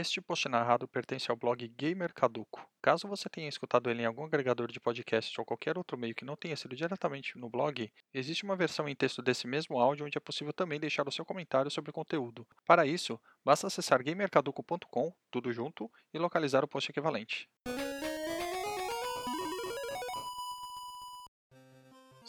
Este post narrado pertence ao blog Gamer Caduco. Caso você tenha escutado ele em algum agregador de podcast ou qualquer outro meio que não tenha sido diretamente no blog, existe uma versão em texto desse mesmo áudio onde é possível também deixar o seu comentário sobre o conteúdo. Para isso, basta acessar gamercaduco.com, tudo junto, e localizar o post equivalente.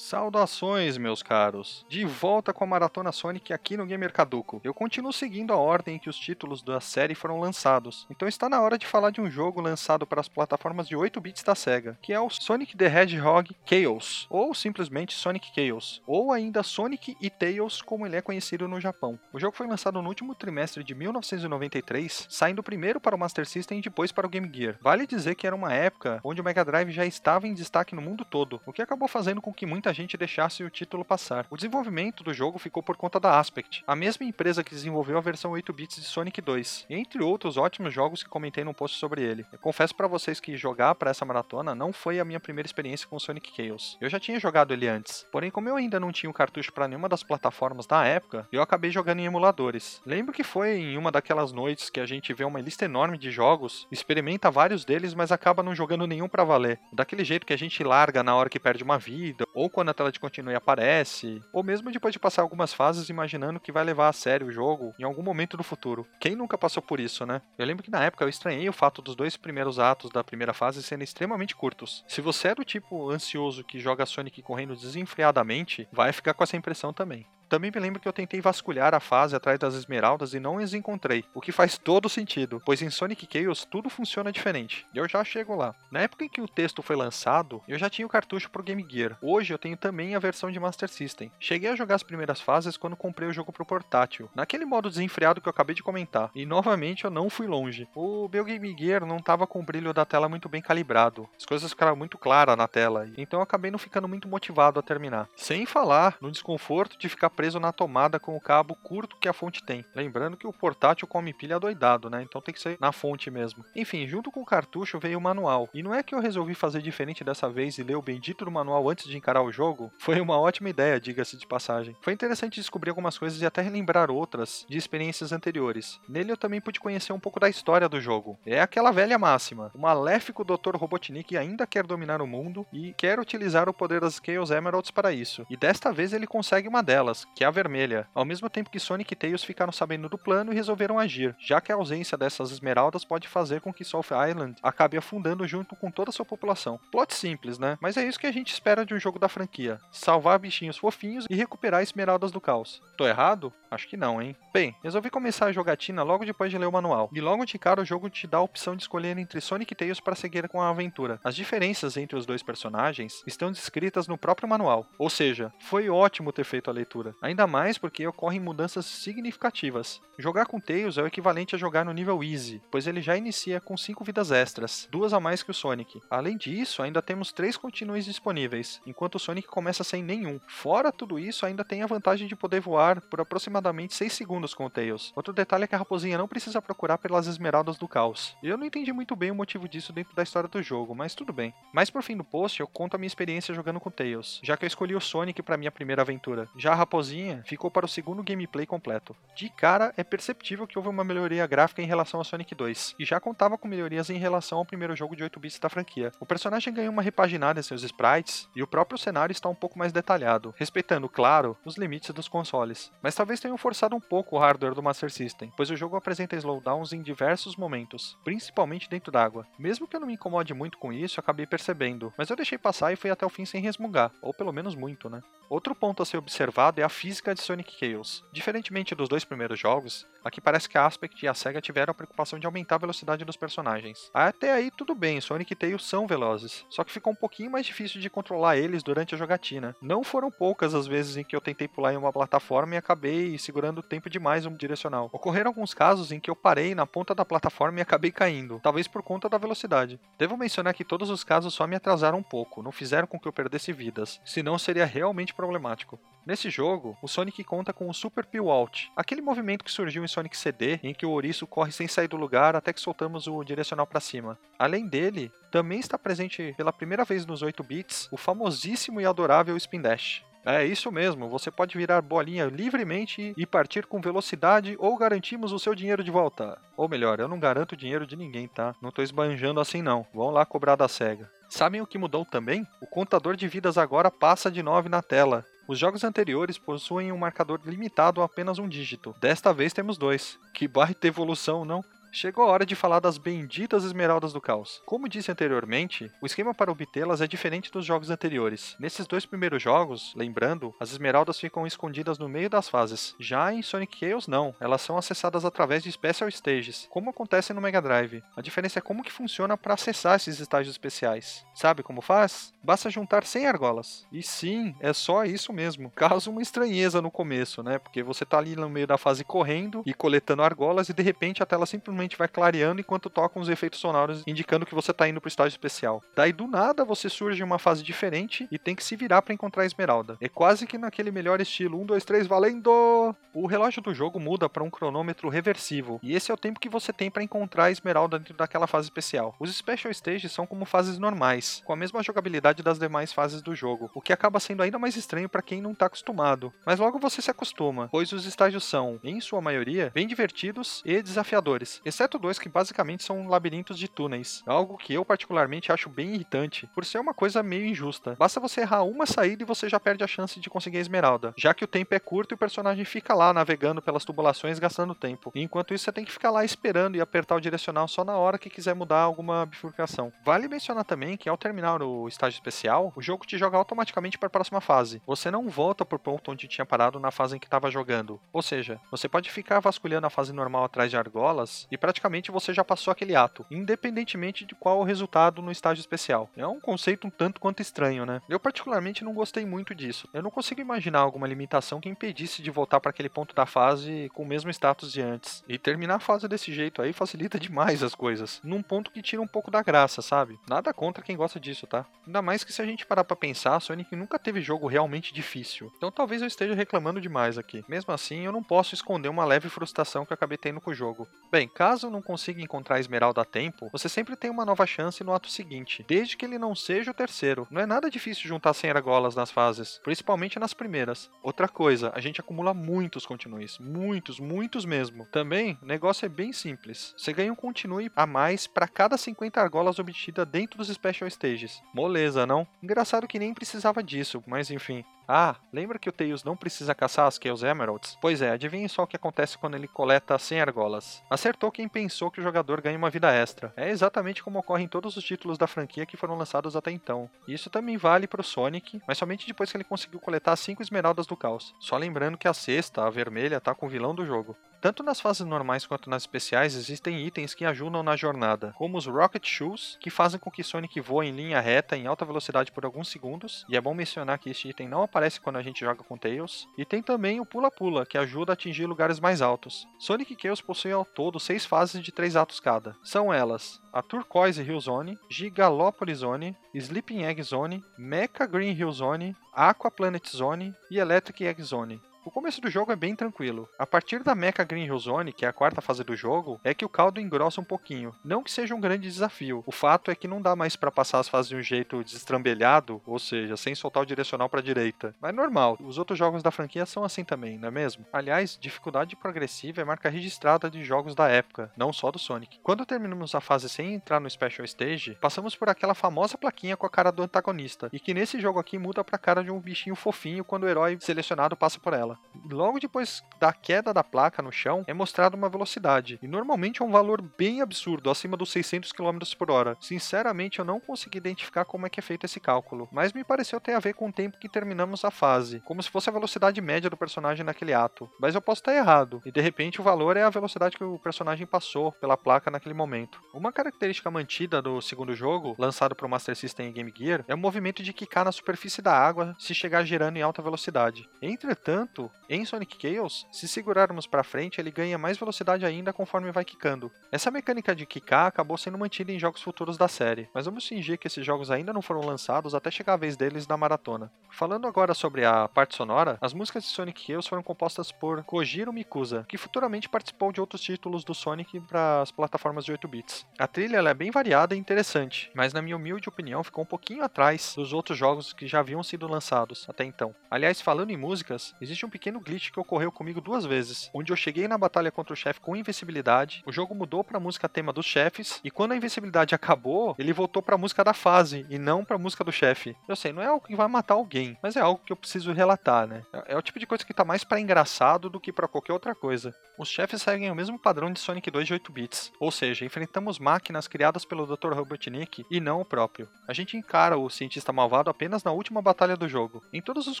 Saudações, meus caros! De volta com a Maratona Sonic aqui no Gamer Caduco. Eu continuo seguindo a ordem em que os títulos da série foram lançados, então está na hora de falar de um jogo lançado para as plataformas de 8 bits da SEGA, que é o Sonic the Hedgehog Chaos, ou simplesmente Sonic Chaos, ou ainda Sonic e Tails, como ele é conhecido no Japão. O jogo foi lançado no último trimestre de 1993, saindo primeiro para o Master System e depois para o Game Gear. Vale dizer que era uma época onde o Mega Drive já estava em destaque no mundo todo, o que acabou fazendo com que muita muita gente deixasse o título passar. O desenvolvimento do jogo ficou por conta da Aspect, a mesma empresa que desenvolveu a versão 8 bits de Sonic 2, entre outros ótimos jogos que comentei no post sobre ele. Eu confesso para vocês que jogar para essa maratona não foi a minha primeira experiência com Sonic Chaos. Eu já tinha jogado ele antes, porém como eu ainda não tinha o cartucho para nenhuma das plataformas da época, eu acabei jogando em emuladores. Lembro que foi em uma daquelas noites que a gente vê uma lista enorme de jogos, experimenta vários deles, mas acaba não jogando nenhum para valer. Daquele jeito que a gente larga na hora que perde uma vida, ou quando a tela de continue aparece, ou mesmo depois de passar algumas fases imaginando que vai levar a sério o jogo em algum momento do futuro. Quem nunca passou por isso, né? Eu lembro que na época eu estranhei o fato dos dois primeiros atos da primeira fase serem extremamente curtos. Se você é do tipo ansioso que joga Sonic correndo desenfreadamente, vai ficar com essa impressão também. Também me lembro que eu tentei vasculhar a fase atrás das esmeraldas e não as encontrei, o que faz todo sentido, pois em Sonic Chaos tudo funciona diferente. Eu já chego lá. Na época em que o texto foi lançado, eu já tinha o cartucho pro Game Gear. Hoje eu tenho também a versão de Master System. Cheguei a jogar as primeiras fases quando comprei o jogo pro portátil, naquele modo desenfreado que eu acabei de comentar. E novamente eu não fui longe. O meu Game Gear não tava com o brilho da tela muito bem calibrado. As coisas ficaram muito claras na tela, então eu acabei não ficando muito motivado a terminar. Sem falar no desconforto de ficar preso na tomada com o cabo curto que a fonte tem. Lembrando que o portátil come pilha doidado, né? Então tem que ser na fonte mesmo. Enfim, junto com o cartucho veio o manual. E não é que eu resolvi fazer diferente dessa vez e ler o bendito do manual antes de encarar o jogo? Foi uma ótima ideia, diga-se de passagem. Foi interessante descobrir algumas coisas e até relembrar outras de experiências anteriores. Nele eu também pude conhecer um pouco da história do jogo. É aquela velha máxima. O maléfico Dr. Robotnik ainda quer dominar o mundo e quer utilizar o poder das Chaos Emeralds para isso. E desta vez ele consegue uma delas, que é a vermelha, ao mesmo tempo que Sonic e Tails ficaram sabendo do plano e resolveram agir, já que a ausência dessas esmeraldas pode fazer com que South Island acabe afundando junto com toda a sua população. Plot simples, né? Mas é isso que a gente espera de um jogo da franquia: salvar bichinhos fofinhos e recuperar esmeraldas do caos. Tô errado? Acho que não, hein? Bem, resolvi começar a jogatina logo depois de ler o manual, e logo de cara o jogo te dá a opção de escolher entre Sonic e Tails para seguir com a aventura. As diferenças entre os dois personagens estão descritas no próprio manual, ou seja, foi ótimo ter feito a leitura. Ainda mais porque ocorrem mudanças significativas. Jogar com Tails é o equivalente a jogar no nível Easy, pois ele já inicia com 5 vidas extras, duas a mais que o Sonic. Além disso, ainda temos 3 continues disponíveis, enquanto o Sonic começa sem nenhum. Fora tudo isso, ainda tem a vantagem de poder voar por aproximadamente 6 segundos com o Tails. Outro detalhe é que a raposinha não precisa procurar pelas esmeraldas do caos. Eu não entendi muito bem o motivo disso dentro da história do jogo, mas tudo bem. Mais por fim do post, eu conto a minha experiência jogando com Tails, já que eu escolhi o Sonic para minha primeira aventura. Já a raposinha ficou para o segundo gameplay completo. De cara, é perceptível que houve uma melhoria gráfica em relação a Sonic 2, e já contava com melhorias em relação ao primeiro jogo de 8 bits da franquia. O personagem ganhou uma repaginada em seus sprites, e o próprio cenário está um pouco mais detalhado, respeitando, claro, os limites dos consoles. Mas talvez tenham forçado um pouco o hardware do Master System, pois o jogo apresenta slowdowns em diversos momentos, principalmente dentro d'água. Mesmo que eu não me incomode muito com isso, acabei percebendo, mas eu deixei passar e fui até o fim sem resmungar, ou pelo menos muito, né? Outro ponto a ser observado é a física de Sonic Chaos. Diferentemente dos dois primeiros jogos, aqui parece que a Aspect e a SEGA tiveram a preocupação de aumentar a velocidade dos personagens. Até aí tudo bem, Sonic e Tails são velozes, só que ficou um pouquinho mais difícil de controlar eles durante a jogatina. Não foram poucas as vezes em que eu tentei pular em uma plataforma e acabei segurando tempo demais um direcional. Ocorreram alguns casos em que eu parei na ponta da plataforma e acabei caindo, talvez por conta da velocidade. Devo mencionar que todos os casos só me atrasaram um pouco, não fizeram com que eu perdesse vidas, senão seria realmente problemático. Nesse jogo, o Sonic conta com o Super Peel Out, aquele movimento que surgiu em Sonic CD, em que o ouriço corre sem sair do lugar até que soltamos o direcional para cima. Além dele, também está presente pela primeira vez nos 8 bits o famosíssimo e adorável Spin Dash. É isso mesmo, você pode virar bolinha livremente e partir com velocidade ou garantimos o seu dinheiro de volta. Ou melhor, eu não garanto dinheiro de ninguém, tá? Não tô esbanjando assim não. Vão lá cobrar da SEGA. Sabem o que mudou também? O contador de vidas agora passa de 9 na tela. Os jogos anteriores possuem um marcador limitado a apenas um dígito. Desta vez temos dois. Que baita evolução, não? Chegou a hora de falar das benditas Esmeraldas do Caos. Como disse anteriormente, o esquema para obtê-las é diferente dos jogos anteriores. Nesses dois primeiros jogos, lembrando, as Esmeraldas ficam escondidas no meio das fases. Já em Sonic Chaos não, elas são acessadas através de Special Stages, como acontece no Mega Drive. A diferença é como que funciona para acessar esses estágios especiais. Sabe como faz? Basta juntar 100 argolas. E sim, é só isso mesmo. Causa uma estranheza no começo, né? Porque você tá ali no meio da fase correndo e coletando argolas e de repente a tela simplesmente vai clareando enquanto tocam os efeitos sonoros indicando que você está indo para o estágio especial. Daí do nada você surge em uma fase diferente e tem que se virar para encontrar a esmeralda. É quase que naquele melhor estilo 1 2 3 valendo. O relógio do jogo muda para um cronômetro reversível e esse é o tempo que você tem para encontrar a esmeralda dentro daquela fase especial. Os special stages são como fases normais, com a mesma jogabilidade das demais fases do jogo, o que acaba sendo ainda mais estranho para quem não está acostumado. Mas logo você se acostuma, pois os estágios são, em sua maioria, bem divertidos e desafiadores exceto dois que basicamente são labirintos de túneis, algo que eu particularmente acho bem irritante, por ser uma coisa meio injusta. Basta você errar uma saída e você já perde a chance de conseguir a esmeralda, já que o tempo é curto e o personagem fica lá navegando pelas tubulações gastando tempo. E enquanto isso você tem que ficar lá esperando e apertar o direcional só na hora que quiser mudar alguma bifurcação. Vale mencionar também que ao terminar o estágio especial, o jogo te joga automaticamente para a próxima fase. Você não volta por ponto onde tinha parado na fase em que estava jogando. Ou seja, você pode ficar vasculhando a fase normal atrás de argolas e praticamente você já passou aquele ato, independentemente de qual o resultado no estágio especial. É um conceito um tanto quanto estranho, né? Eu particularmente não gostei muito disso. Eu não consigo imaginar alguma limitação que impedisse de voltar para aquele ponto da fase com o mesmo status de antes. E terminar a fase desse jeito aí facilita demais as coisas, num ponto que tira um pouco da graça, sabe? Nada contra quem gosta disso, tá? Ainda mais que se a gente parar para pensar, Sonic nunca teve jogo realmente difícil. Então talvez eu esteja reclamando demais aqui. Mesmo assim, eu não posso esconder uma leve frustração que eu acabei tendo com o jogo. Bem, caso não consiga encontrar a esmeralda a tempo, você sempre tem uma nova chance no ato seguinte, desde que ele não seja o terceiro. Não é nada difícil juntar 100 argolas nas fases, principalmente nas primeiras. Outra coisa, a gente acumula muitos continues, muitos, muitos mesmo. Também, o negócio é bem simples. Você ganha um continue a mais para cada 50 argolas obtida dentro dos Special Stages. Moleza, não? Engraçado que nem precisava disso, mas enfim. Ah, lembra que o Tails não precisa caçar as Chaos Emeralds? Pois é, adivinhe só o que acontece quando ele coleta 100 argolas. Acertou quem pensou que o jogador ganha uma vida extra. É exatamente como ocorre em todos os títulos da franquia que foram lançados até então. Isso também vale para o Sonic, mas somente depois que ele conseguiu coletar 5 esmeraldas do caos. Só lembrando que a sexta, a vermelha, tá com o vilão do jogo. Tanto nas fases normais quanto nas especiais existem itens que ajudam na jornada, como os Rocket Shoes, que fazem com que Sonic voe em linha reta em alta velocidade por alguns segundos, e é bom mencionar que este item não aparece quando a gente joga com Tails, e tem também o Pula-Pula, que ajuda a atingir lugares mais altos. Sonic e Chaos possuem ao todo seis fases de três atos cada. São elas a Turquoise Hill Zone, Gigalopolis Zone, Sleeping Egg Zone, Mecha Green Hill Zone, Aqua Planet Zone e Electric Egg Zone. O começo do jogo é bem tranquilo. A partir da Mecha Green Hill Zone, que é a quarta fase do jogo, é que o caldo engrossa um pouquinho. Não que seja um grande desafio. O fato é que não dá mais para passar as fases de um jeito destrambelhado, ou seja, sem soltar o direcional para direita. Mas normal. Os outros jogos da franquia são assim também, não é mesmo? Aliás, dificuldade progressiva é marca registrada de jogos da época, não só do Sonic. Quando terminamos a fase sem entrar no Special Stage, passamos por aquela famosa plaquinha com a cara do antagonista, e que nesse jogo aqui muda pra cara de um bichinho fofinho quando o herói selecionado passa por ela Logo depois da queda da placa no chão, é mostrada uma velocidade, e normalmente é um valor bem absurdo, acima dos 600 km por hora. Sinceramente, eu não consegui identificar como é que é feito esse cálculo, mas me pareceu ter a ver com o tempo que terminamos a fase, como se fosse a velocidade média do personagem naquele ato. Mas eu posso estar errado, e de repente o valor é a velocidade que o personagem passou pela placa naquele momento. Uma característica mantida do segundo jogo, lançado para o Master System e Game Gear, é o movimento de quicar na superfície da água se chegar girando em alta velocidade. Entretanto, entanto, em Sonic Chaos, se segurarmos para frente, ele ganha mais velocidade ainda conforme vai quicando. Essa mecânica de quicar acabou sendo mantida em jogos futuros da série, mas vamos fingir que esses jogos ainda não foram lançados até chegar a vez deles na maratona. Falando agora sobre a parte sonora, as músicas de Sonic Chaos foram compostas por Kojiro Mikusa, que futuramente participou de outros títulos do Sonic para as plataformas de 8 bits. A trilha é bem variada e interessante, mas na minha humilde opinião ficou um pouquinho atrás dos outros jogos que já haviam sido lançados até então. Aliás, falando em músicas, existe um pequeno glitch que ocorreu comigo duas vezes, onde eu cheguei na batalha contra o chefe com invencibilidade, o jogo mudou para música tema dos chefes e quando a invencibilidade acabou, ele voltou para música da fase e não para música do chefe. Eu sei, não é algo que vai matar alguém, mas é algo que eu preciso relatar, né? É, é o tipo de coisa que tá mais para engraçado do que para qualquer outra coisa. Os chefes seguem o mesmo padrão de Sonic 2 de 8 bits, ou seja, enfrentamos máquinas criadas pelo Dr. Robotnik e não o próprio. A gente encara o cientista malvado apenas na última batalha do jogo. Em todos os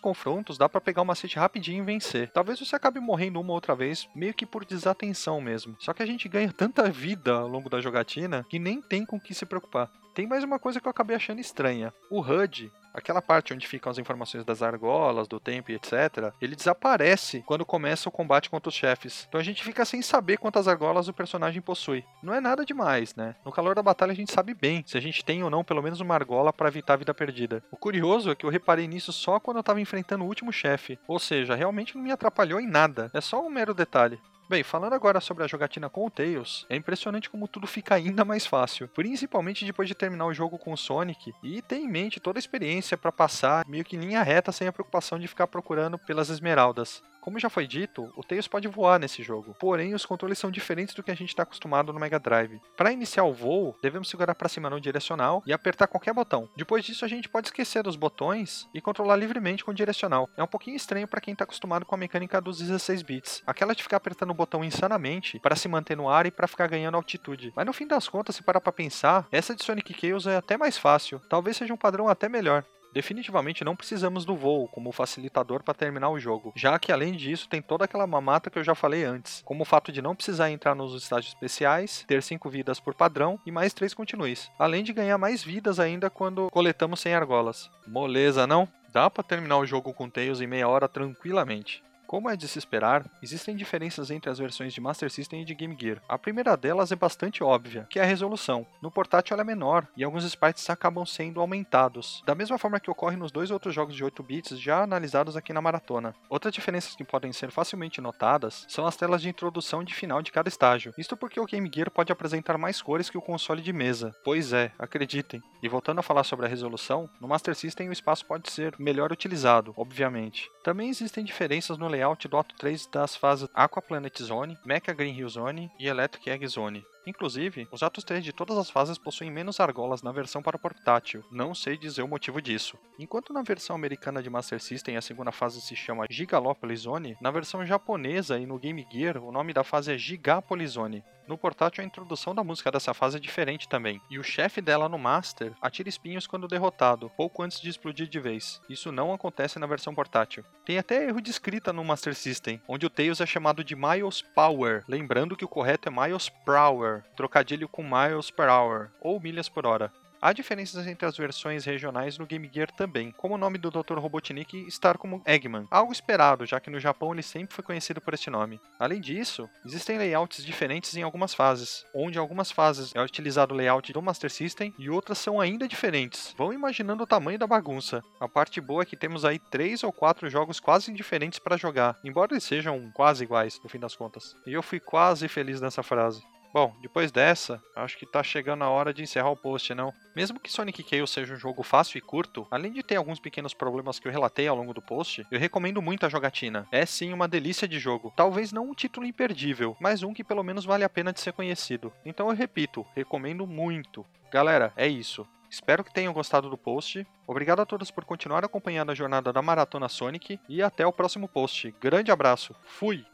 confrontos dá para pegar uma macete rapidinho e vencer. Talvez você acabe morrendo uma outra vez, meio que por desatenção mesmo. Só que a gente ganha tanta vida ao longo da jogatina que nem tem com o que se preocupar. Tem mais uma coisa que eu acabei achando estranha. O HUD, aquela parte onde ficam as informações das argolas, do tempo e etc., ele desaparece quando começa o combate contra os chefes. Então a gente fica sem saber quantas argolas o personagem possui. Não é nada demais, né? No calor da batalha a gente sabe bem se a gente tem ou não pelo menos uma argola para evitar a vida perdida. O curioso é que eu reparei nisso só quando eu estava enfrentando o último chefe, ou seja, realmente não me atrapalhou em nada. É só um mero detalhe. Bem, falando agora sobre a jogatina com o Tails, é impressionante como tudo fica ainda mais fácil, principalmente depois de terminar o jogo com o Sonic e ter em mente toda a experiência para passar meio que linha reta sem a preocupação de ficar procurando pelas esmeraldas. Como já foi dito, o Tails pode voar nesse jogo, porém os controles são diferentes do que a gente está acostumado no Mega Drive. Para iniciar o voo, devemos segurar para cima no direcional e apertar qualquer botão. Depois disso, a gente pode esquecer dos botões e controlar livremente com o direcional. É um pouquinho estranho para quem está acostumado com a mecânica dos 16 bits, aquela de ficar apertando o botão insanamente para se manter no ar e para ficar ganhando altitude. Mas no fim das contas, se parar para pensar, essa de Sonic Chaos é até mais fácil, talvez seja um padrão até melhor. Definitivamente não precisamos do voo como facilitador para terminar o jogo, já que além disso tem toda aquela mamata que eu já falei antes, como o fato de não precisar entrar nos estágios especiais, ter 5 vidas por padrão e mais 3 continues, além de ganhar mais vidas ainda quando coletamos 100 argolas. Moleza, não? Dá para terminar o jogo com Tails em meia hora tranquilamente. Como é de se esperar, existem diferenças entre as versões de Master System e de Game Gear. A primeira delas é bastante óbvia, que é a resolução. No portátil ela é menor e alguns sprites acabam sendo aumentados, da mesma forma que ocorre nos dois outros jogos de 8 bits já analisados aqui na maratona. Outras diferenças que podem ser facilmente notadas são as telas de introdução e de final de cada estágio. Isto porque o Game Gear pode apresentar mais cores que o console de mesa. Pois é, acreditem. E voltando a falar sobre a resolução, no Master System o espaço pode ser melhor utilizado, obviamente. Também existem diferenças no layout layout do Auto 3 das fases Aqua Planet Zone, Mecha Green Hill Zone e Electric Egg Zone. Inclusive, os atos 3 de todas as fases possuem menos argolas na versão para o portátil, não sei dizer o motivo disso. Enquanto na versão americana de Master System a segunda fase se chama Gigalopolis Zone, na versão japonesa e no Game Gear o nome da fase é Gigapolis Zone. No portátil a introdução da música dessa fase é diferente também, e o chefe dela no Master atira espinhos quando derrotado, pouco antes de explodir de vez. Isso não acontece na versão portátil. Tem até erro de escrita no Master System, onde o Tails é chamado de Miles Power, lembrando que o correto é Miles Prower trocadilho com miles per hour, ou milhas por hora. Há diferenças entre as versões regionais no Game Gear também, como o nome do Dr. Robotnik estar como Eggman, algo esperado, já que no Japão ele sempre foi conhecido por esse nome. Além disso, existem layouts diferentes em algumas fases, onde algumas fases é utilizado o layout do Master System e outras são ainda diferentes. Vão imaginando o tamanho da bagunça. A parte boa é que temos aí três ou quatro jogos quase diferentes para jogar, embora eles sejam quase iguais no fim das contas. E eu fui quase feliz nessa frase. Bom, depois dessa, acho que tá chegando a hora de encerrar o post, não? Mesmo que Sonic Chaos seja um jogo fácil e curto, além de ter alguns pequenos problemas que eu relatei ao longo do post, eu recomendo muito a jogatina. É sim uma delícia de jogo. Talvez não um título imperdível, mas um que pelo menos vale a pena de ser conhecido. Então eu repito, recomendo muito. Galera, é isso. Espero que tenham gostado do post. Obrigado a todos por continuar acompanhando a jornada da Maratona Sonic e até o próximo post. Grande abraço. Fui!